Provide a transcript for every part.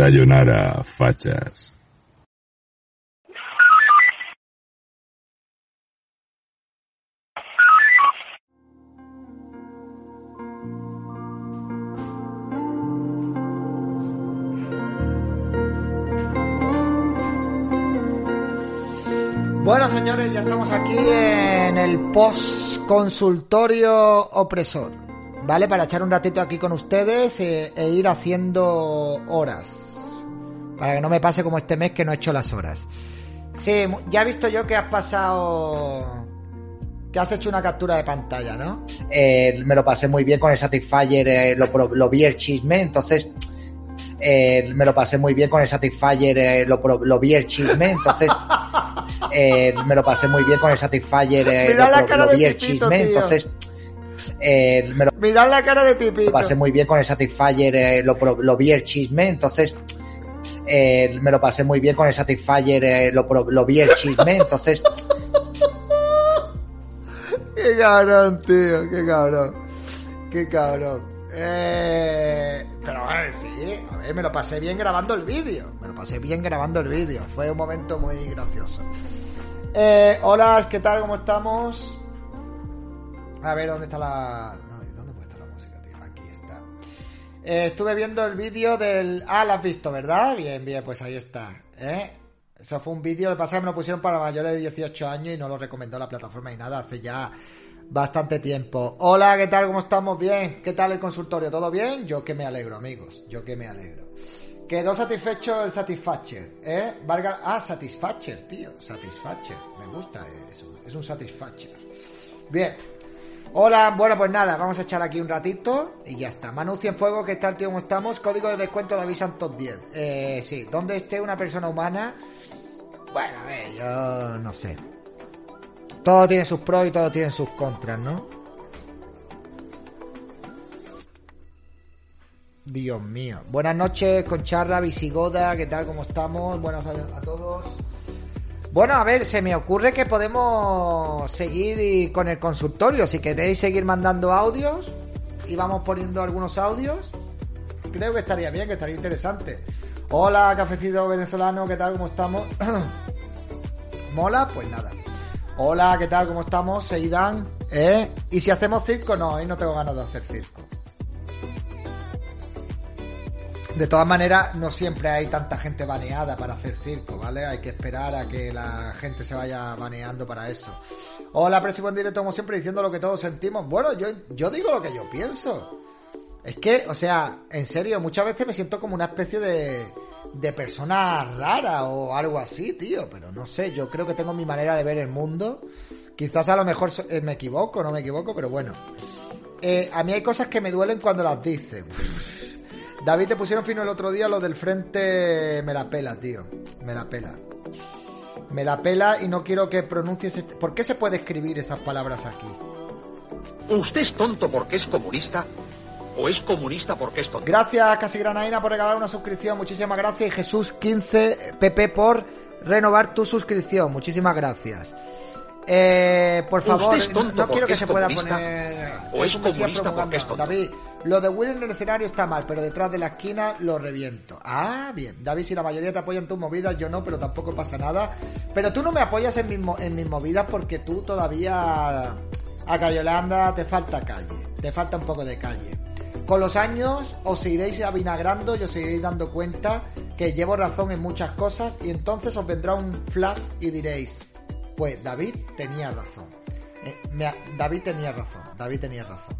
Sayonara, fachas. Bueno, señores, ya estamos aquí en el post-consultorio opresor. ¿Vale? Para echar un ratito aquí con ustedes eh, e ir haciendo horas. Para que no me pase como este mes que no he hecho las horas. Sí, ya he visto yo que has pasado. Que has hecho una captura de pantalla, ¿no? Eh, me lo pasé muy bien con el Satisfyer, eh, lo, lo vi el chisme, entonces. eh, me lo pasé muy bien con el Satisfyer, lo, lo vi el chisme, entonces. me lo pasé muy bien con el Satisfyer, lo, lo vi el chisme, tío. entonces. eh, me lo Mirad la cara de Tipito. lo pasé muy bien con el Satisfyer, lo, lo vi el chisme, entonces eh, me lo pasé muy bien con el Satisfyer, eh, lo, vi el chisme, entonces Qué cabrón, tío, qué cabrón. Qué cabrón. Eh, pero a sí, a ver, me lo pasé bien grabando el vídeo. Me lo pasé bien grabando el vídeo. Fue un momento muy gracioso. Eh, hola, ¿qué tal? ¿Cómo estamos? A ver, ¿dónde está la... Eh, estuve viendo el vídeo del... Ah, lo has visto, ¿verdad? Bien, bien, pues ahí está. ¿eh? Eso fue un vídeo, lo que pasa es que me lo pusieron para mayores de 18 años y no lo recomendó la plataforma y nada, hace ya bastante tiempo. Hola, ¿qué tal? ¿Cómo estamos? Bien. ¿Qué tal el consultorio? ¿Todo bien? Yo que me alegro, amigos. Yo que me alegro. Quedó satisfecho el Satisfactor, ¿eh? Valga... Ah, Satisfactor, tío. Satisfactor. Me gusta eso. Es un Satisfactor. Bien. Hola, bueno, pues nada, vamos a echar aquí un ratito y ya está. Manu Cienfuegos, ¿qué tal, tío? ¿Cómo estamos? Código de descuento David Santos 10. Eh, sí, donde esté una persona humana. Bueno, a ver, yo no sé. Todo tiene sus pros y todo tiene sus contras, ¿no? Dios mío. Buenas noches, Concharra, Visigoda, ¿qué tal? ¿Cómo estamos? Buenas a, a todos. Bueno, a ver, se me ocurre que podemos seguir con el consultorio. Si queréis seguir mandando audios y vamos poniendo algunos audios, creo que estaría bien, que estaría interesante. Hola, cafecito venezolano, ¿qué tal? ¿Cómo estamos? ¿Mola? Pues nada. Hola, ¿qué tal? ¿Cómo estamos? Seidan, ¿eh? ¿Y si hacemos circo? No, hoy no tengo ganas de hacer circo. De todas maneras, no siempre hay tanta gente baneada para hacer circo, ¿vale? Hay que esperar a que la gente se vaya baneando para eso. Hola, Presi, buen directo, como siempre, diciendo lo que todos sentimos. Bueno, yo, yo digo lo que yo pienso. Es que, o sea, en serio, muchas veces me siento como una especie de, de persona rara o algo así, tío. Pero no sé, yo creo que tengo mi manera de ver el mundo. Quizás a lo mejor eh, me equivoco, no me equivoco, pero bueno. Eh, a mí hay cosas que me duelen cuando las dicen. David, te pusieron fino el otro día lo del frente. Me la pela, tío. Me la pela. Me la pela y no quiero que pronuncies. este- ¿Por qué se puede escribir esas palabras aquí? ¿Usted es tonto porque es comunista? ¿O es comunista porque es tonto? Gracias, Casi Granaina, por regalar una suscripción. Muchísimas gracias. Y Jesús 15 PP por renovar tu suscripción. Muchísimas gracias. Eh, por favor, ¿Usted es no, quiero que es se pueda comunista? poner. ¿O es porque es tonto? David, lo de Will en el escenario está mal, pero detrás de la esquina lo reviento. Ah, bien. David, si la mayoría te apoyan tus movidas, yo no, pero tampoco pasa nada. Pero tú no me apoyas en mis, mo- en mis movidas porque tú todavía. A Cayolanda te falta calle. Te falta un poco de calle. Con los años os iréis avinagrando y os iréis dando cuenta que llevo razón en muchas cosas y entonces os vendrá un flash y diréis, pues David tenía razón. Eh, David tenía razón, David tenía razón.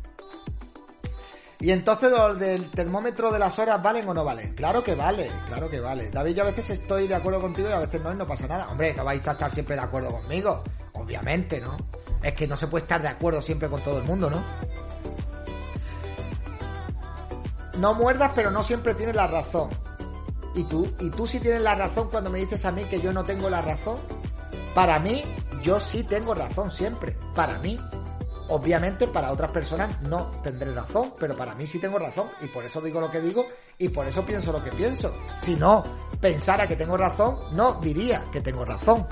Y entonces los del termómetro de las horas valen o no valen. Claro que vale, claro que vale. David, yo a veces estoy de acuerdo contigo y a veces no y no pasa nada. Hombre, no vais a estar siempre de acuerdo conmigo. Obviamente, ¿no? Es que no se puede estar de acuerdo siempre con todo el mundo, ¿no? no muerdas, pero no siempre tienes la razón. ¿Y tú? ¿Y tú sí tienes la razón cuando me dices a mí que yo no tengo la razón? Para mí, yo sí tengo razón siempre. Para mí. Obviamente para otras personas no tendré razón, pero para mí sí tengo razón y por eso digo lo que digo y por eso pienso lo que pienso. Si no pensara que tengo razón, no diría que tengo razón.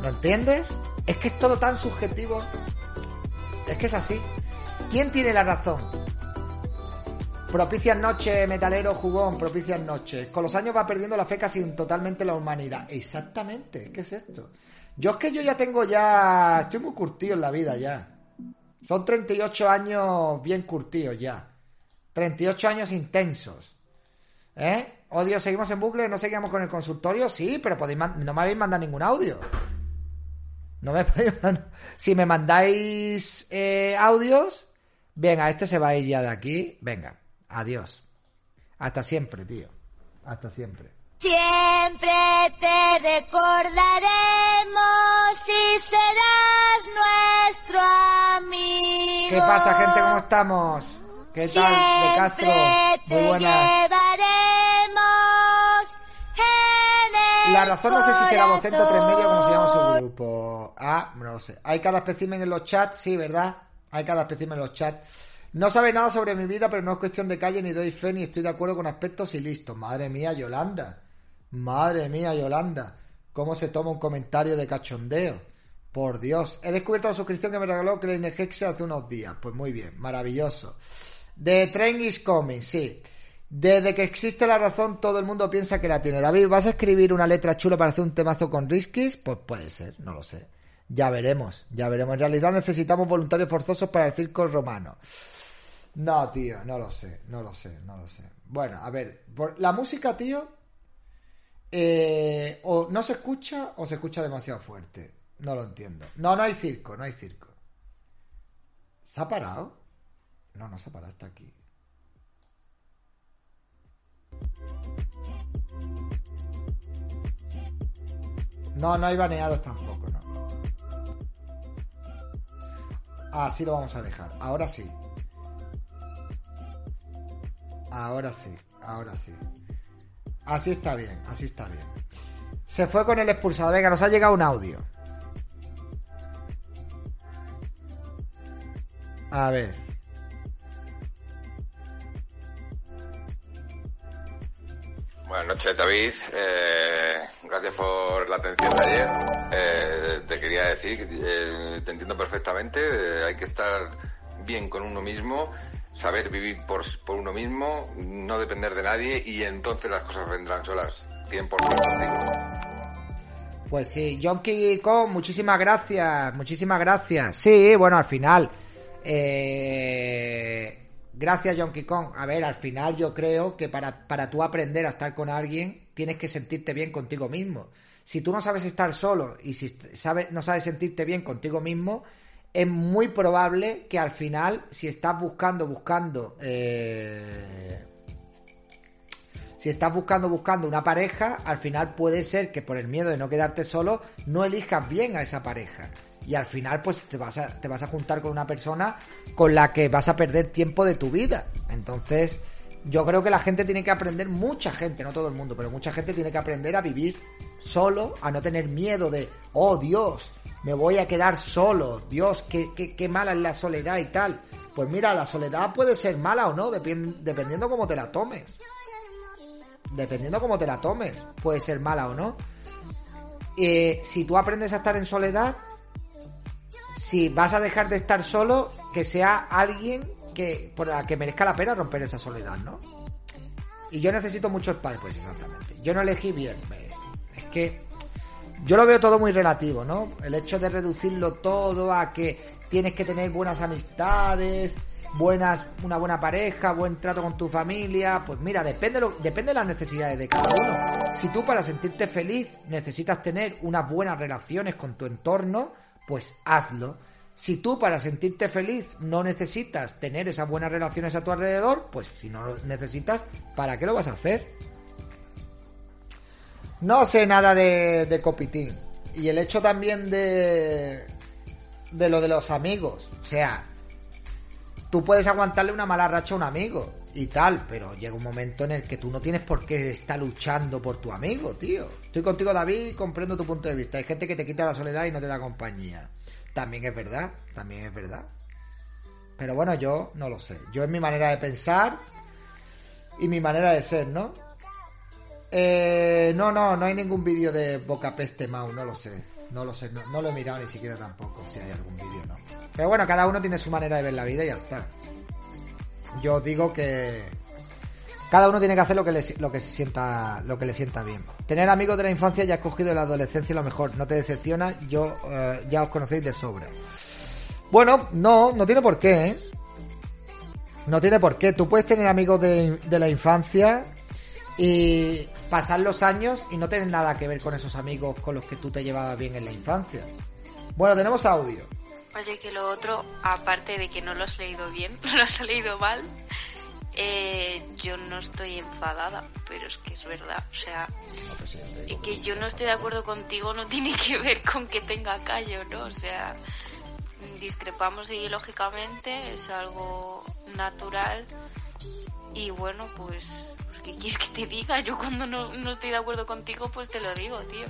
¿No entiendes? Es que es todo tan subjetivo. Es que es así. ¿Quién tiene la razón? Propicias noches, metalero, jugón, propicias noches. Con los años va perdiendo la fe casi totalmente la humanidad. Exactamente, ¿qué es esto? Yo es que yo ya tengo ya... Estoy muy curtido en la vida ya. Son 38 años bien curtidos ya. 38 años intensos. ¿Eh? Odio, seguimos en bucle, no seguimos con el consultorio. Sí, pero podéis no me habéis mandado ningún audio. No me Si me mandáis eh, audios, venga, este se va a ir ya de aquí. Venga, adiós. Hasta siempre, tío. Hasta siempre. Siempre te recordaremos y serás nuestro amigo. ¿Qué pasa, gente? ¿Cómo estamos? ¿Qué tal, de Castro? Muy buenas. La razón no sé si será Vocento 3 Media como se llama su grupo. Ah, no lo sé. Hay cada espécimen en los chats, sí, ¿verdad? Hay cada espécimen en los chats. No sabe nada sobre mi vida, pero no es cuestión de calle ni doy fe ni estoy de acuerdo con aspectos y listo. Madre mía, Yolanda. Madre mía, Yolanda, cómo se toma un comentario de cachondeo. Por Dios, he descubierto la suscripción que me regaló Klein Hexe hace unos días. Pues muy bien, maravilloso. The Train is coming, sí. Desde que existe la razón, todo el mundo piensa que la tiene. David, ¿vas a escribir una letra chula para hacer un temazo con Riskis? Pues puede ser, no lo sé. Ya veremos, ya veremos. En realidad necesitamos voluntarios forzosos para el circo romano. No, tío, no lo sé, no lo sé, no lo sé. Bueno, a ver, la música, tío, eh, o no se escucha o se escucha demasiado fuerte. No lo entiendo. No, no hay circo, no hay circo. ¿Se ha parado? No, no se ha parado hasta aquí. No, no hay baneados tampoco, no. Así lo vamos a dejar. Ahora sí. Ahora sí, ahora sí. Así está bien, así está bien. Se fue con el expulsado. Venga, nos ha llegado un audio. A ver. Buenas noches, David. Eh, gracias por la atención de ayer. Eh, te quería decir que eh, te entiendo perfectamente. hay que estar bien con uno mismo saber vivir por, por uno mismo, no depender de nadie y entonces las cosas vendrán solas. 100% contigo. Pues sí, Jonky Kong, muchísimas gracias, muchísimas gracias. Sí, bueno, al final. Eh, gracias, Jonky Kong. A ver, al final yo creo que para, para tú aprender a estar con alguien, tienes que sentirte bien contigo mismo. Si tú no sabes estar solo y si sabes, no sabes sentirte bien contigo mismo, es muy probable que al final, si estás buscando, buscando, eh, si estás buscando, buscando una pareja, al final puede ser que por el miedo de no quedarte solo, no elijas bien a esa pareja. Y al final, pues te vas a, te vas a juntar con una persona con la que vas a perder tiempo de tu vida. Entonces, yo creo que la gente tiene que aprender, mucha gente, no todo el mundo, pero mucha gente tiene que aprender a vivir solo, a no tener miedo de, oh Dios, me voy a quedar solo, Dios, qué, qué, qué mala es la soledad y tal. Pues mira, la soledad puede ser mala o no, dependiendo cómo te la tomes. Dependiendo cómo te la tomes, puede ser mala o no. Eh, si tú aprendes a estar en soledad, si vas a dejar de estar solo, que sea alguien que por la que merezca la pena romper esa soledad, ¿no? Y yo necesito mucho espacio, pues exactamente. Yo no elegí bien. Es que yo lo veo todo muy relativo, ¿no? El hecho de reducirlo todo a que tienes que tener buenas amistades, buenas, una buena pareja, buen trato con tu familia, pues mira, depende, depende de las necesidades de cada uno. Si tú para sentirte feliz necesitas tener unas buenas relaciones con tu entorno, pues hazlo. Si tú para sentirte feliz no necesitas tener esas buenas relaciones a tu alrededor, pues si no lo necesitas, ¿para qué lo vas a hacer? No sé nada de, de Copitín. Y el hecho también de. de lo de los amigos. O sea, tú puedes aguantarle una mala racha a un amigo. y tal, pero llega un momento en el que tú no tienes por qué estar luchando por tu amigo, tío. Estoy contigo, David, comprendo tu punto de vista. Hay gente que te quita la soledad y no te da compañía. También es verdad, también es verdad. Pero bueno, yo no lo sé. Yo es mi manera de pensar y mi manera de ser, ¿no? Eh, no, no, no hay ningún vídeo de Boca Peste Mau, no lo sé. No lo sé, no, lo he mirado ni siquiera tampoco, si hay algún vídeo, ¿no? Pero bueno, cada uno tiene su manera de ver la vida y ya está. Yo digo que cada uno tiene que hacer lo que le, lo que se sienta lo que le sienta bien. Tener amigos de la infancia ya escogido de la adolescencia lo mejor, no te decepciona, yo eh, ya os conocéis de sobra. Bueno, no, no tiene por qué, ¿eh? No tiene por qué. Tú puedes tener amigos de, de la infancia y pasar los años y no tener nada que ver con esos amigos con los que tú te llevabas bien en la infancia. Bueno, tenemos audio. Oye, que lo otro, aparte de que no lo has leído bien, no lo has leído mal, eh, yo no estoy enfadada, pero es que es verdad. O sea, y que yo no estoy de acuerdo contigo no tiene que ver con que tenga callo, ¿no? O sea, discrepamos ideológicamente, es algo natural y bueno, pues, pues ¿qué quieres que te diga? Yo cuando no, no estoy de acuerdo contigo, pues te lo digo, tío.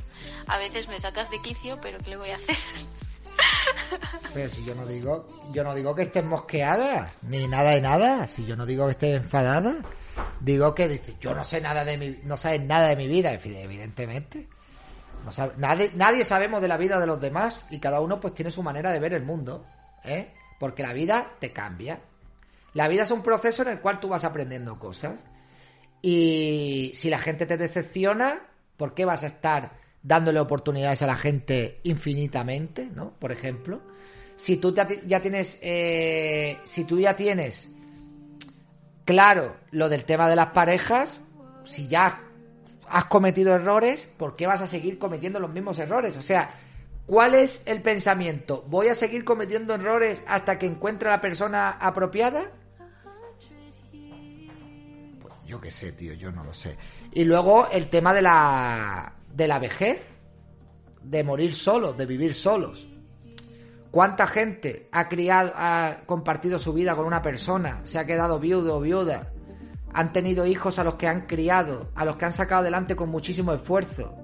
A veces me sacas de quicio, pero ¿qué le voy a hacer? Pero si yo no digo, yo no digo que estés mosqueada, ni nada de nada. Si yo no digo que estés enfadada, digo que dices, yo no sé nada de mi, no sabes nada de mi vida, evidentemente. No sabe, nadie, nadie sabemos de la vida de los demás y cada uno pues tiene su manera de ver el mundo, ¿eh? Porque la vida te cambia. La vida es un proceso en el cual tú vas aprendiendo cosas. Y si la gente te decepciona, ¿por qué vas a estar dándole oportunidades a la gente infinitamente, ¿no? Por ejemplo, si tú ya tienes, eh, si tú ya tienes claro lo del tema de las parejas, si ya has cometido errores, ¿por qué vas a seguir cometiendo los mismos errores? O sea, ¿cuál es el pensamiento? ¿Voy a seguir cometiendo errores hasta que encuentre a la persona apropiada? Yo qué sé, tío, yo no lo sé. Y luego el tema de la de la vejez, de morir solos, de vivir solos. ¿Cuánta gente ha criado, ha compartido su vida con una persona, se ha quedado viudo o viuda, han tenido hijos a los que han criado, a los que han sacado adelante con muchísimo esfuerzo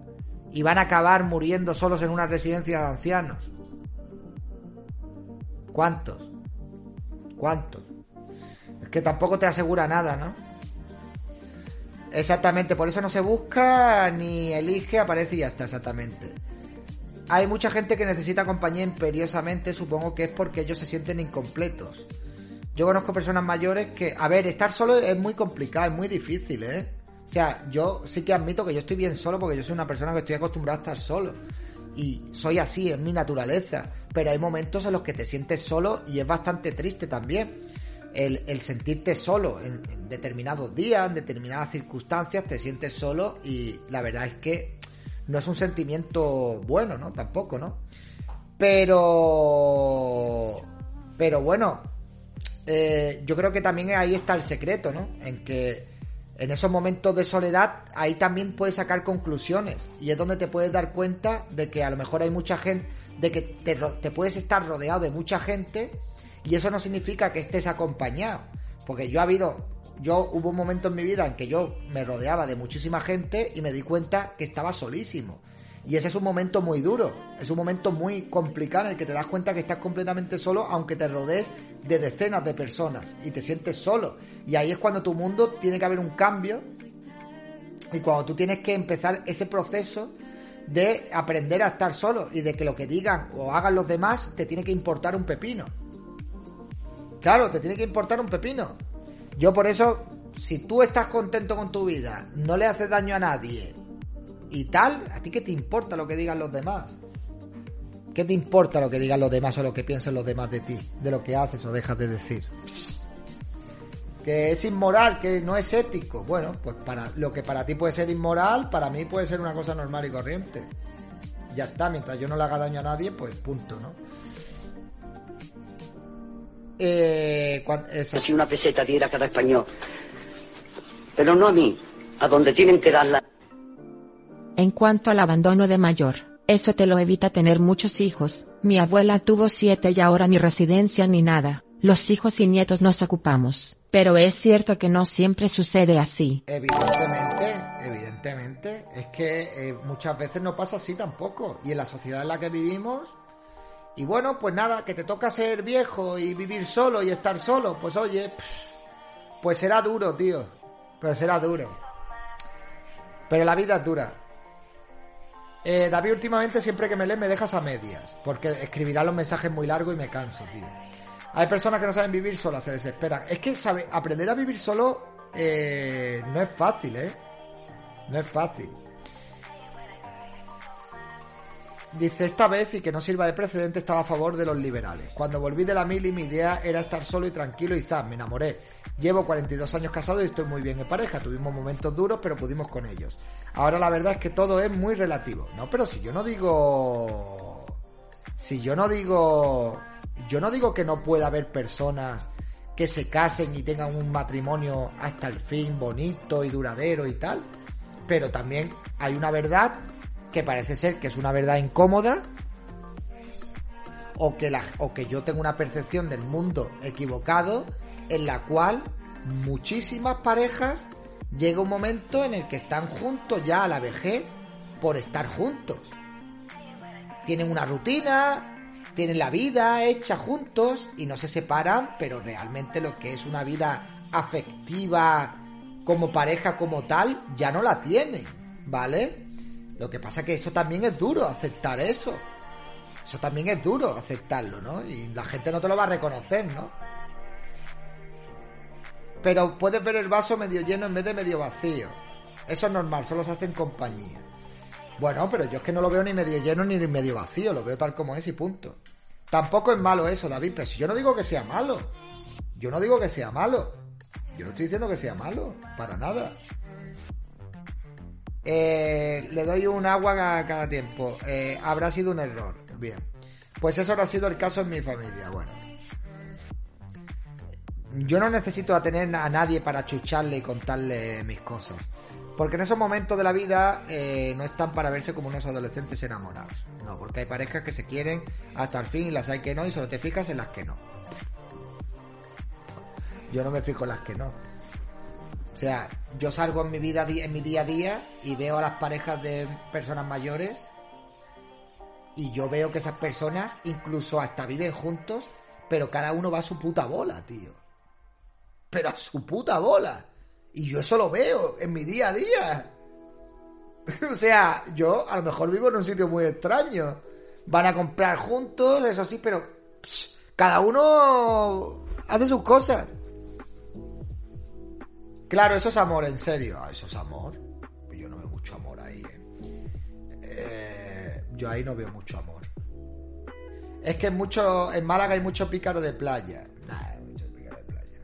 y van a acabar muriendo solos en una residencia de ancianos? ¿Cuántos? ¿Cuántos? Es que tampoco te asegura nada, ¿no? Exactamente, por eso no se busca ni elige, aparece y ya está, exactamente. Hay mucha gente que necesita compañía imperiosamente, supongo que es porque ellos se sienten incompletos. Yo conozco personas mayores que, a ver, estar solo es muy complicado, es muy difícil, ¿eh? O sea, yo sí que admito que yo estoy bien solo porque yo soy una persona que estoy acostumbrada a estar solo. Y soy así, es mi naturaleza. Pero hay momentos en los que te sientes solo y es bastante triste también el, sentirte solo en, determinados días, en determinadas circunstancias, te sientes solo y la verdad es que no es un sentimiento bueno, ¿no? Tampoco, ¿no? Pero... Pero bueno, eh, yo creo que también ahí está el secreto, ¿no? En que en esos momentos de soledad ahí también puedes sacar conclusiones y es donde te puedes dar cuenta de que a lo mejor hay mucha gente, de que te, te puedes estar rodeado de mucha gente y eso no significa que estés acompañado. Porque yo ha habido, yo hubo un momento en mi vida en que yo me rodeaba de muchísima gente y me di cuenta que estaba solísimo. Y ese es un momento muy duro, es un momento muy complicado en el que te das cuenta que estás completamente solo aunque te rodees de decenas de personas y te sientes solo. Y ahí es cuando tu mundo tiene que haber un cambio y cuando tú tienes que empezar ese proceso de aprender a estar solo y de que lo que digan o hagan los demás te tiene que importar un pepino. Claro, te tiene que importar un pepino. Yo por eso, si tú estás contento con tu vida, no le haces daño a nadie y tal, ¿a ti qué te importa lo que digan los demás? ¿Qué te importa lo que digan los demás o lo que piensen los demás de ti? De lo que haces o dejas de decir. Que es inmoral, que no es ético. Bueno, pues para lo que para ti puede ser inmoral, para mí puede ser una cosa normal y corriente. Ya está, mientras yo no le haga daño a nadie, pues punto, ¿no? Eh, si una peseta diera cada español. Pero no a mí, a donde tienen que darla. En cuanto al abandono de mayor, eso te lo evita tener muchos hijos. Mi abuela tuvo siete y ahora ni residencia ni nada. los hijos y nietos nos ocupamos, pero es cierto que no siempre sucede así. Evidentemente, evidentemente, es que eh, muchas veces no pasa así tampoco. Y en la sociedad en la que vivimos, y bueno, pues nada, que te toca ser viejo y vivir solo y estar solo, pues oye, pues será duro, tío. Pero será duro. Pero la vida es dura. Eh, David, últimamente siempre que me lees me dejas a medias, porque escribirá los mensajes muy largos y me canso, tío. Hay personas que no saben vivir solas, se desesperan. Es que sabe, aprender a vivir solo eh, no es fácil, ¿eh? No es fácil. Dice, esta vez, y que no sirva de precedente, estaba a favor de los liberales. Cuando volví de la mili, mi idea era estar solo y tranquilo y zas, me enamoré. Llevo 42 años casado y estoy muy bien en pareja. Tuvimos momentos duros, pero pudimos con ellos. Ahora la verdad es que todo es muy relativo. No, pero si yo no digo... Si yo no digo... Yo no digo que no pueda haber personas que se casen y tengan un matrimonio hasta el fin bonito y duradero y tal. Pero también hay una verdad que parece ser que es una verdad incómoda o que, la, o que yo tengo una percepción del mundo equivocado en la cual muchísimas parejas llega un momento en el que están juntos ya a la vejez por estar juntos. Tienen una rutina, tienen la vida hecha juntos y no se separan, pero realmente lo que es una vida afectiva como pareja como tal ya no la tienen, ¿vale? Lo que pasa que eso también es duro, aceptar eso. Eso también es duro, aceptarlo, ¿no? Y la gente no te lo va a reconocer, ¿no? Pero puedes ver el vaso medio lleno en vez de medio vacío. Eso es normal, solo se hace en compañía. Bueno, pero yo es que no lo veo ni medio lleno ni medio vacío, lo veo tal como es y punto. Tampoco es malo eso, David, pero si yo no digo que sea malo. Yo no digo que sea malo. Yo no estoy diciendo que sea malo, para nada. Eh, le doy un agua a cada tiempo. Eh, habrá sido un error. Bien. Pues eso no ha sido el caso en mi familia. Bueno. Yo no necesito tener a nadie para chucharle y contarle mis cosas. Porque en esos momentos de la vida eh, no están para verse como unos adolescentes enamorados. No, porque hay parejas que se quieren hasta el fin y las hay que no y solo te fijas en las que no. Yo no me fijo en las que no. O sea, yo salgo en mi vida, en mi día a día y veo a las parejas de personas mayores y yo veo que esas personas incluso hasta viven juntos, pero cada uno va a su puta bola, tío. Pero a su puta bola. Y yo eso lo veo en mi día a día. o sea, yo a lo mejor vivo en un sitio muy extraño. Van a comprar juntos, eso sí, pero cada uno hace sus cosas. Claro, eso es amor, en serio. Ah, eso es amor. Yo no veo mucho amor ahí. Eh. Eh, yo ahí no veo mucho amor. Es que en, mucho, en Málaga hay mucho pícaro de playa. hay mucho pícaro de playa.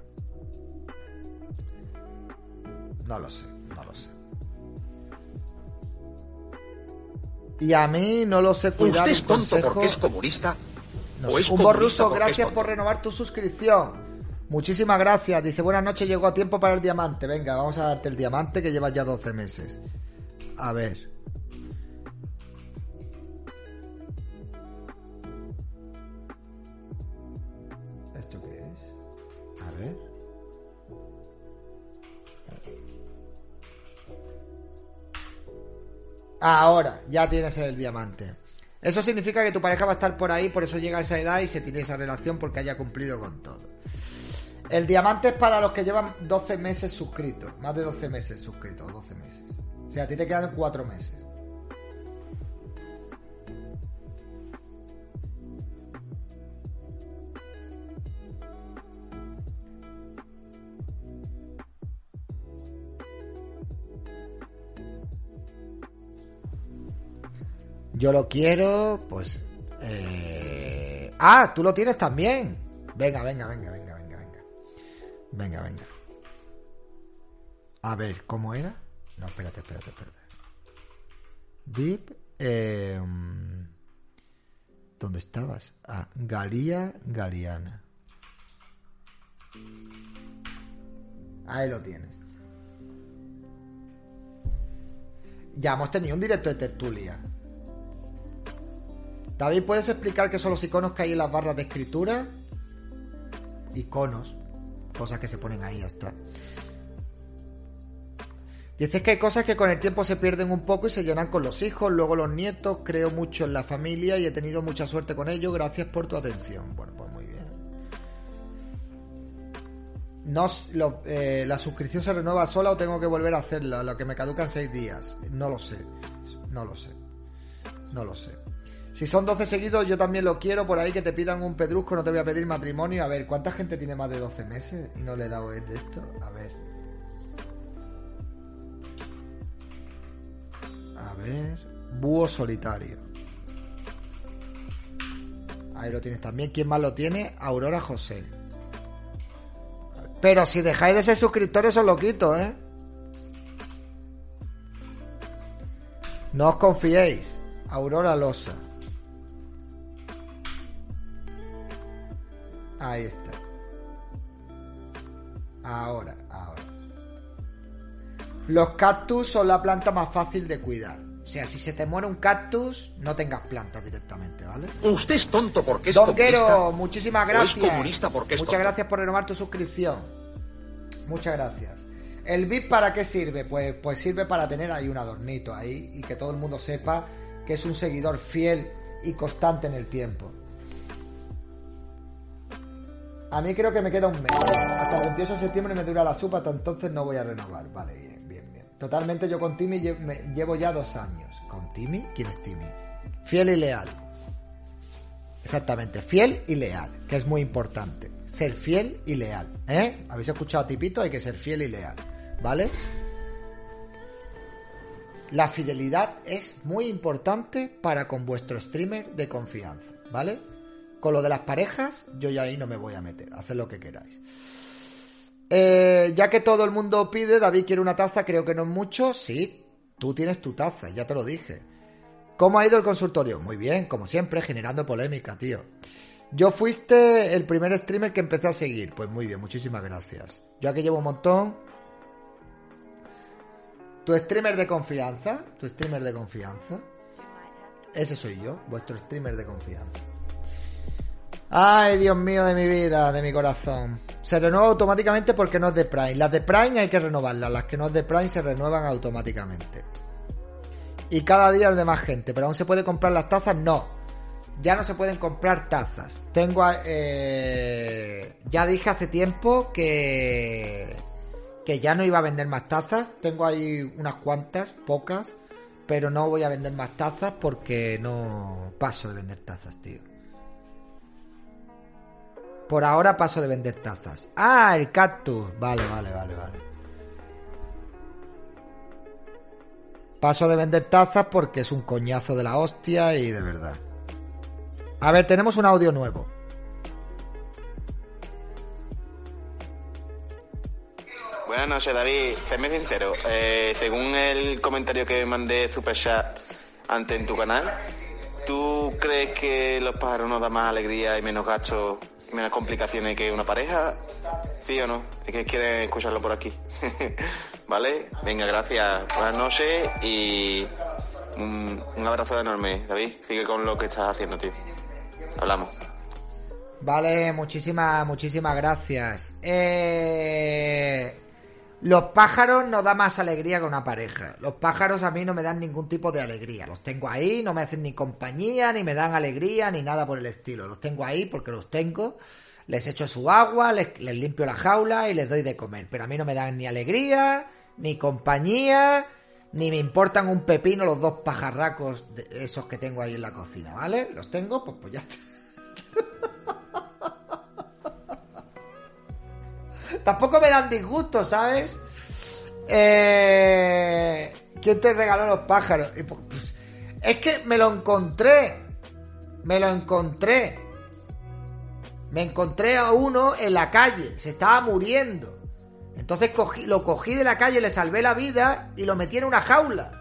No lo sé, no lo sé. Y a mí no lo sé cuidar. ¿Usted es tonto porque es comunista? No, es un borruso, gracias por renovar tu suscripción. Muchísimas gracias. Dice, buenas noches, llegó a tiempo para el diamante. Venga, vamos a darte el diamante que llevas ya 12 meses. A ver. ¿Esto qué es? A ver. Ahora, ya tienes el diamante. Eso significa que tu pareja va a estar por ahí, por eso llega a esa edad y se tiene esa relación porque haya cumplido con todo. El diamante es para los que llevan 12 meses suscritos. Más de 12 meses suscritos, 12 meses. O sea, a ti te quedan 4 meses. Yo lo quiero, pues... Eh... Ah, tú lo tienes también. Venga, venga, venga, venga. Venga. A ver, ¿cómo era? No, espérate, espérate, espérate. VIP. Eh, ¿Dónde estabas? Ah, Galía Galiana. Ahí lo tienes. Ya hemos tenido un directo de tertulia. David, ¿puedes explicar qué son los iconos que hay en las barras de escritura? iconos, cosas que se ponen ahí, ya está. Dices que hay cosas que con el tiempo se pierden un poco y se llenan con los hijos, luego los nietos, creo mucho en la familia y he tenido mucha suerte con ello, gracias por tu atención. Bueno, pues muy bien. No, eh, ¿La suscripción se renueva sola o tengo que volver a hacerla? Lo que me caducan seis días. No lo sé. No lo sé. No lo sé. Si son 12 seguidos, yo también lo quiero. Por ahí que te pidan un pedrusco, no te voy a pedir matrimonio. A ver, ¿cuánta gente tiene más de 12 meses y no le he dado esto? A ver. A ver. Búho solitario. Ahí lo tienes también. ¿Quién más lo tiene? Aurora José. Pero si dejáis de ser suscriptores os lo quito, ¿eh? No os confiéis. Aurora Losa. Ahí está. Ahora, ahora. Los cactus son la planta más fácil de cuidar. O sea, si se te muere un cactus, no tengas plantas directamente, ¿vale? Usted es tonto porque es Donguero, muchísimas gracias. Muchas gracias por renovar tu suscripción. Muchas gracias. ¿El VIP para qué sirve? Pues, pues sirve para tener ahí un adornito ahí y que todo el mundo sepa que es un seguidor fiel y constante en el tiempo. A mí creo que me queda un mes. Hasta el 28 de septiembre me dura la supa, hasta entonces no voy a renovar. Vale, bien, bien, bien. Totalmente yo con Timmy llevo ya dos años. ¿Con Timmy? ¿Quién es Timmy? Fiel y leal. Exactamente, fiel y leal, que es muy importante. Ser fiel y leal. ¿Eh? ¿Habéis escuchado a Tipito? Hay que ser fiel y leal. ¿Vale? La fidelidad es muy importante para con vuestro streamer de confianza. ¿Vale? Con lo de las parejas, yo ya ahí no me voy a meter. Haced lo que queráis. Eh, ya que todo el mundo pide, David quiere una taza, creo que no es mucho. Sí, tú tienes tu taza, ya te lo dije. ¿Cómo ha ido el consultorio? Muy bien, como siempre, generando polémica, tío. Yo fuiste el primer streamer que empecé a seguir. Pues muy bien, muchísimas gracias. Yo aquí llevo un montón. ¿Tu streamer de confianza? ¿Tu streamer de confianza? Ese soy yo, vuestro streamer de confianza. Ay, Dios mío de mi vida, de mi corazón. Se renueva automáticamente porque no es de Prime. Las de Prime hay que renovarlas. Las que no es de Prime se renuevan automáticamente. Y cada día es de más gente. Pero aún se puede comprar las tazas. No. Ya no se pueden comprar tazas. Tengo... Eh, ya dije hace tiempo que... Que ya no iba a vender más tazas. Tengo ahí unas cuantas, pocas. Pero no voy a vender más tazas porque no paso de vender tazas, tío. Por ahora paso de vender tazas. Ah, el cactus. Vale, vale, vale, vale. Paso de vender tazas porque es un coñazo de la hostia y de verdad. A ver, tenemos un audio nuevo. Buenas noches, David. Séme sincero. Eh, según el comentario que mandé Super Chat antes en tu canal, ¿tú crees que los pájaros nos dan más alegría y menos gastos menos complicaciones que una pareja, ¿sí o no? Es que quieren escucharlo por aquí. ¿Vale? Venga, gracias. Buenas noches y un, abrazo enorme, David. Sigue con lo que estás haciendo, tío. Hablamos. Vale, muchísimas, muchísimas gracias. Eh... Los pájaros no da más alegría que una pareja. Los pájaros a mí no me dan ningún tipo de alegría. Los tengo ahí, no me hacen ni compañía, ni me dan alegría, ni nada por el estilo. Los tengo ahí porque los tengo. Les echo su agua, les, limpio la jaula y les doy de comer. Pero a mí no me dan ni alegría, ni compañía, ni me importan un pepino los dos pajarracos de esos que tengo ahí en la cocina, ¿vale? Los tengo, pues, pues ya está. Tampoco me dan disgusto, ¿sabes? Eh... ¿Quién te regaló los pájaros? Pues, pues, es que me lo encontré. Me lo encontré. Me encontré a uno en la calle. Se estaba muriendo. Entonces lo cogí de la calle, le salvé la vida y lo metí en una jaula.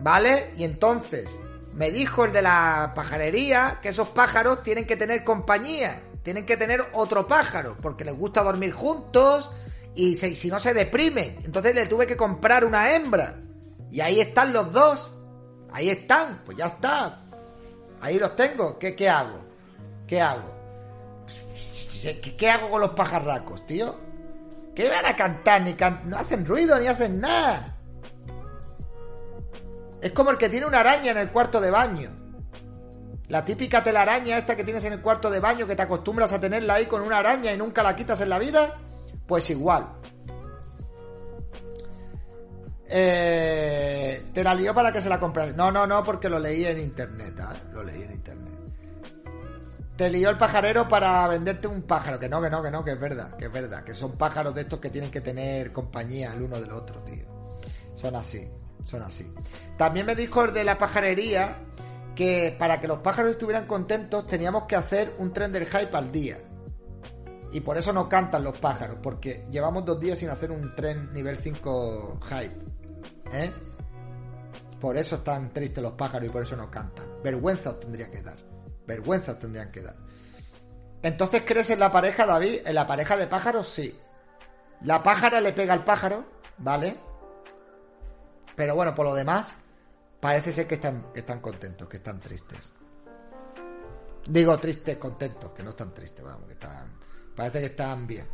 ¿Vale? Y entonces me dijo el de la pajarería que esos pájaros tienen que tener compañía tienen que tener otro pájaro, porque les gusta dormir juntos y si no se deprimen. Entonces le tuve que comprar una hembra. Y ahí están los dos. Ahí están, pues ya está. Ahí los tengo. ¿Qué, qué hago? ¿Qué hago? ¿Qué, hago con los pajarracos, tío? ¿Qué van a cantar? Ni no hacen ruido ni hacen nada. Es como el que tiene una araña en el cuarto de baño. La típica telaraña esta que tienes en el cuarto de baño que te acostumbras a tenerla ahí con una araña y nunca la quitas en la vida. Pues igual. Eh, te la lió para que se la compras. No, no, no, porque lo leí en internet. ¿ah? Lo leí en internet. Te lió el pajarero para venderte un pájaro. Que no, que no, que no, que es verdad, que es verdad. Que son pájaros de estos que tienen que tener compañía el uno del otro, tío. Son así, son así. También me dijo el de la pajarería que para que los pájaros estuvieran contentos teníamos que hacer un tren del hype al día. Y por eso no cantan los pájaros, porque llevamos dos días sin hacer un tren nivel 5 hype. ¿Eh? Por eso están tristes los pájaros y por eso no cantan. Vergüenza tendría que dar. Vergüenza tendrían que dar. Entonces, ¿crees en la pareja, David? En la pareja de pájaros, sí. La pájara le pega al pájaro, ¿vale? Pero bueno, por lo demás, parece ser que están, que están contentos, que están tristes. Digo tristes, contentos, que no están tristes, vamos, que están. Parece que están bien.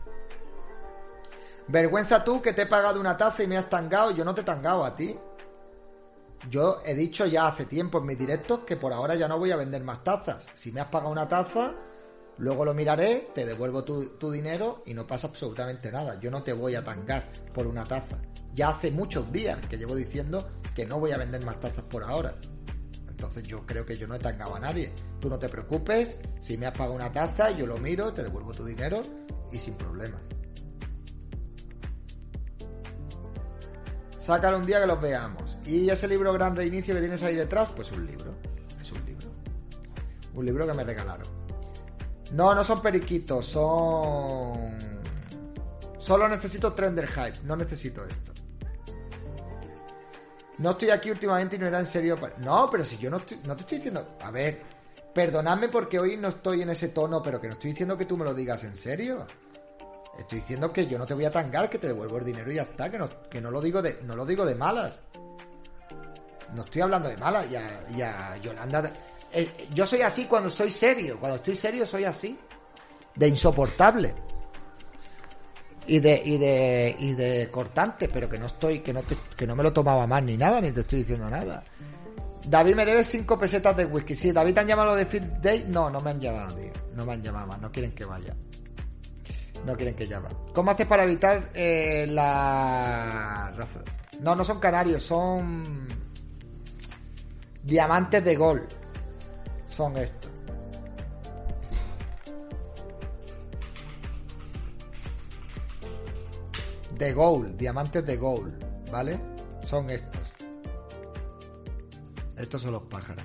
Vergüenza tú que te he pagado una taza y me has tangado. Yo no te he tangado a ti. Yo he dicho ya hace tiempo en mis directos que por ahora ya no voy a vender más tazas. Si me has pagado una taza, luego lo miraré, te devuelvo tu, dinero y no pasa absolutamente nada. Yo no te voy a tangar por una taza. Ya hace muchos días que llevo diciendo no voy a vender más tazas por ahora. Entonces yo creo que yo no he tangado a nadie. Tú no te preocupes, si me has pagado una taza, yo lo miro, te devuelvo tu dinero y sin problemas. Sácalo un día que los veamos. Y ese libro Gran Reinicio que tienes ahí detrás, pues un libro. Es un libro. Un libro que me regalaron. No, no son periquitos, son... Solo necesito Trender Hype, no necesito esto. No estoy aquí últimamente y no era en serio. No, pero si yo no, estoy, no te estoy diciendo... A ver, perdonadme porque hoy no estoy en ese tono, pero que no estoy diciendo que tú me lo digas en serio. Estoy diciendo que yo no te voy a tangar, que te devuelvo el dinero y ya está, que no, que no lo digo de, no lo digo de malas. No estoy hablando de malas, ya, ya Yolanda. Eh, yo soy así cuando soy serio. Cuando estoy serio soy así. De insoportable. Y de, y de, y de cortante, pero que no estoy, que no, que no me lo tomaba más ni nada, ni te estoy diciendo nada. David me debe 5 pesetas de whisky. Sí, David te han llamado de Field Day. No, no me han llamado, tío. No me han llamado más, no quieren que vaya. No quieren que llame. ¿Cómo haces para evitar eh, la raza? No, no son canarios, son diamantes de gol. Son estos. De gold, diamantes de gold, ¿vale? Son estos. Estos son los pájaros.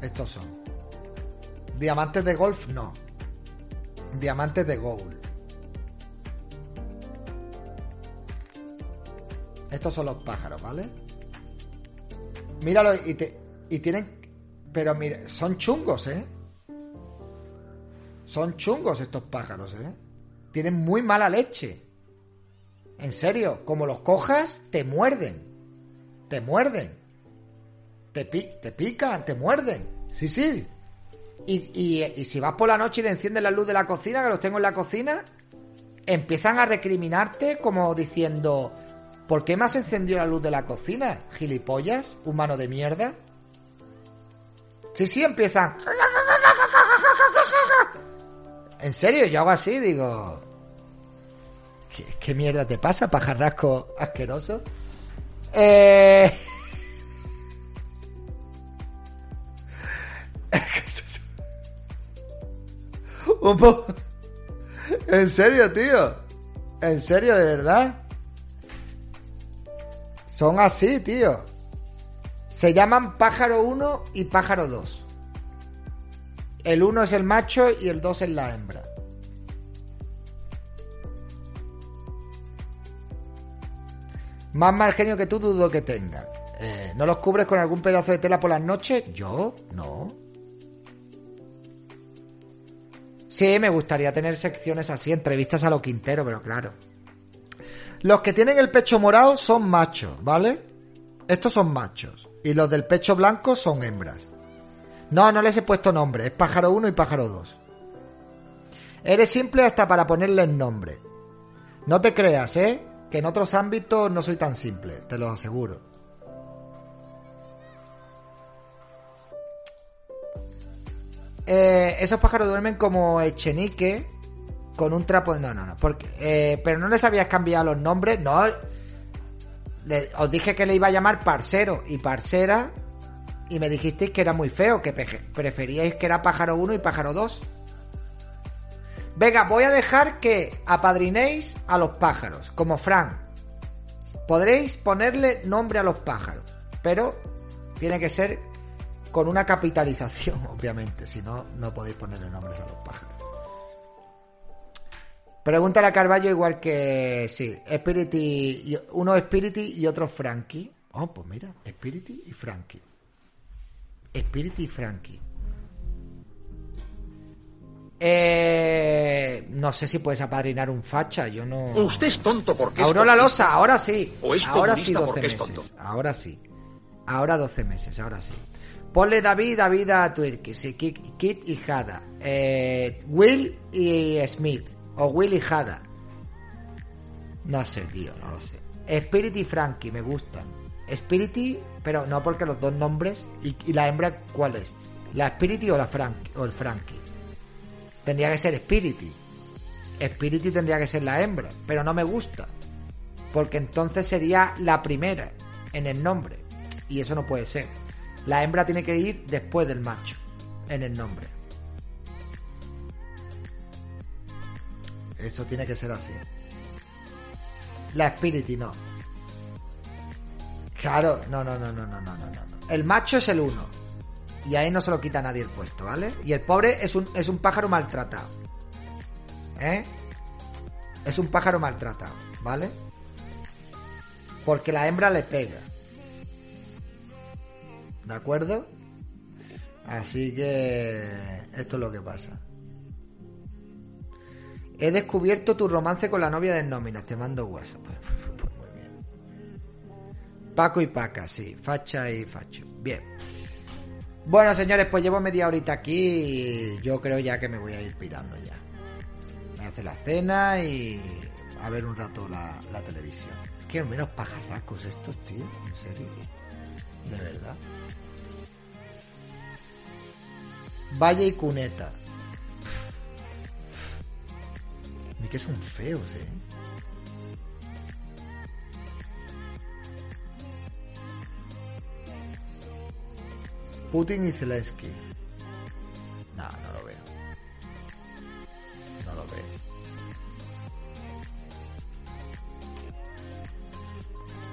Estos son. Diamantes de golf, no. Diamantes de gold. Estos son los pájaros, ¿vale? Míralo y, te, y tienen... Pero mire, son chungos, ¿eh? Son chungos estos pájaros, ¿eh? Tienen muy mala leche. En serio, como los cojas, te muerden. Te muerden. Te, te pican, te muerden. Sí, sí. Y, si vas por la noche y le enciendes la luz de la cocina, que los tengo en la cocina, empiezan a recriminarte como diciendo, ¿por qué me has encendido la luz de la cocina? Gilipollas, humano de mierda. Sí, sí, empiezan. En serio, yo hago así, digo. ¿Qué, mierda te pasa, pajarrasco asqueroso? Eh. Un. ¿En serio, tío? ¿En serio, de verdad? Son así, tío. Se llaman pájaro 1 y pájaro 2. El 1 es el macho y el 2 es la hembra. Más mal genio que tú dudo que tenga. Eh, ¿No los cubres con algún pedazo de tela por las noches? Yo, no. Sí, me gustaría tener secciones así, entrevistas a lo Quintero, pero claro. Los que tienen el pecho morado son machos, ¿vale? Estos son machos. Y los del pecho blanco son hembras. No, no les he puesto nombre. Es pájaro 1 y pájaro 2. Eres simple hasta para ponerle el nombre. No te creas, ¿eh? Que en otros ámbitos no soy tan simple, te lo aseguro. Eh, esos pájaros duermen como Echenique con un trapo de... No, no, no. Eh, pero no les habías cambiado los nombres. No. os dije que le iba a llamar parcero y parcera. Y me dijisteis que era muy feo, que preferíais que era pájaro 1 y pájaro 2. Venga, voy a dejar que apadrinéis a los pájaros, como Frank. Podréis ponerle nombre a los pájaros, pero tiene que ser con una capitalización, obviamente, si no, no podéis ponerle nombres a los pájaros. Pregúntale a Carballo igual que, sí, Spirity, uno Spirity y otro Frankie. Oh, pues mira, Spirity y Frankie. Spirity y Frankie. Eh, no sé si puedes apadrinar un facha, yo no. Usted es tonto porque. Aurora Losa, ahora sí. ahora sí 12 meses. Ahora sí. Ahora 12 meses, ahora sí. Ponle David, David a Twirky, sí, Kit, y Hada. Eh, Will y Smith. O Will y Hada. No sé, tío, no lo sé. Spirit y Frankie, me gustan. Spirit, pero no porque los dos nombres. ¿Y, la hembra cuál es? ¿La Spirit o, la o el Frankie? tendría que ser Spirity. Spirity tendría que ser la hembra, pero no me gusta. Porque entonces sería la primera en el nombre. Y eso no puede ser. La hembra tiene que ir después del macho en el nombre. Eso tiene que ser así. La Spirity no. Claro, no, no, no, no, no, no, no. El macho es el uno. Y ahí no se lo quita nadie el puesto, ¿vale? Y el pobre es un, es un pájaro maltratado. ¿Eh? Es un pájaro maltratado, ¿vale? Porque la hembra le pega. ¿De acuerdo? Así que esto es lo que pasa. He descubierto tu romance con la novia de nómina. Te mando WhatsApp. Paco y Paca, sí. Facha y Facho. Bien. Bueno, señores, pues llevo media horita aquí y yo creo ya que me voy a ir pirando ya. Me hace la cena y a ver un rato la, televisión. Es que menos pajarracos estos, tío. En serio. De verdad. Valle y cuneta. Ni que son feos, eh. Putin y Zelensky. No, no lo veo. No lo veo.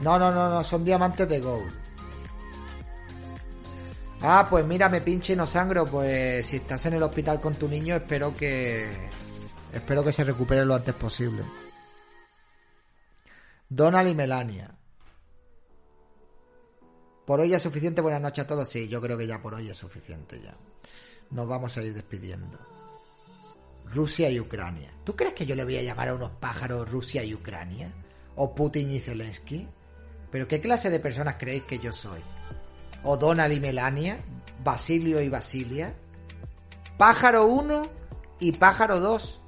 No, no, no, no, son diamantes de gold. Ah, pues mira, me pinche y no sangro. Pues si estás en el hospital con tu niño, espero que. Espero que se recupere lo antes posible. Donald y Melania. Por hoy es suficiente. Buenas noches a todos. Sí, yo creo que ya por hoy es suficiente ya. Nos vamos a ir despidiendo. Rusia y Ucrania. ¿Tú crees que yo le voy a llamar a unos pájaros Rusia y Ucrania? ¿O Putin y Zelensky? ¿Pero qué clase de personas creéis que yo soy? ¿O Donald y Melania? ¿Basilio y Basilia? ¿Pájaro 1 y pájaro 2?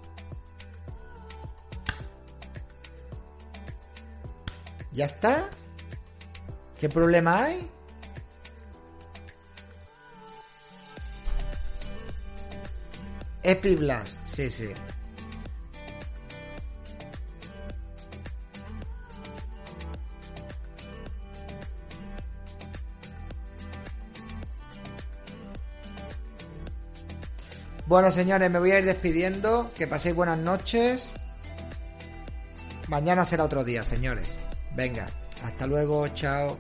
¿Ya está? ¿Qué problema hay? Epiblas, sí, sí. Bueno, señores, me voy a ir despidiendo. Que paséis buenas noches. Mañana será otro día, señores. Venga, hasta luego, chao.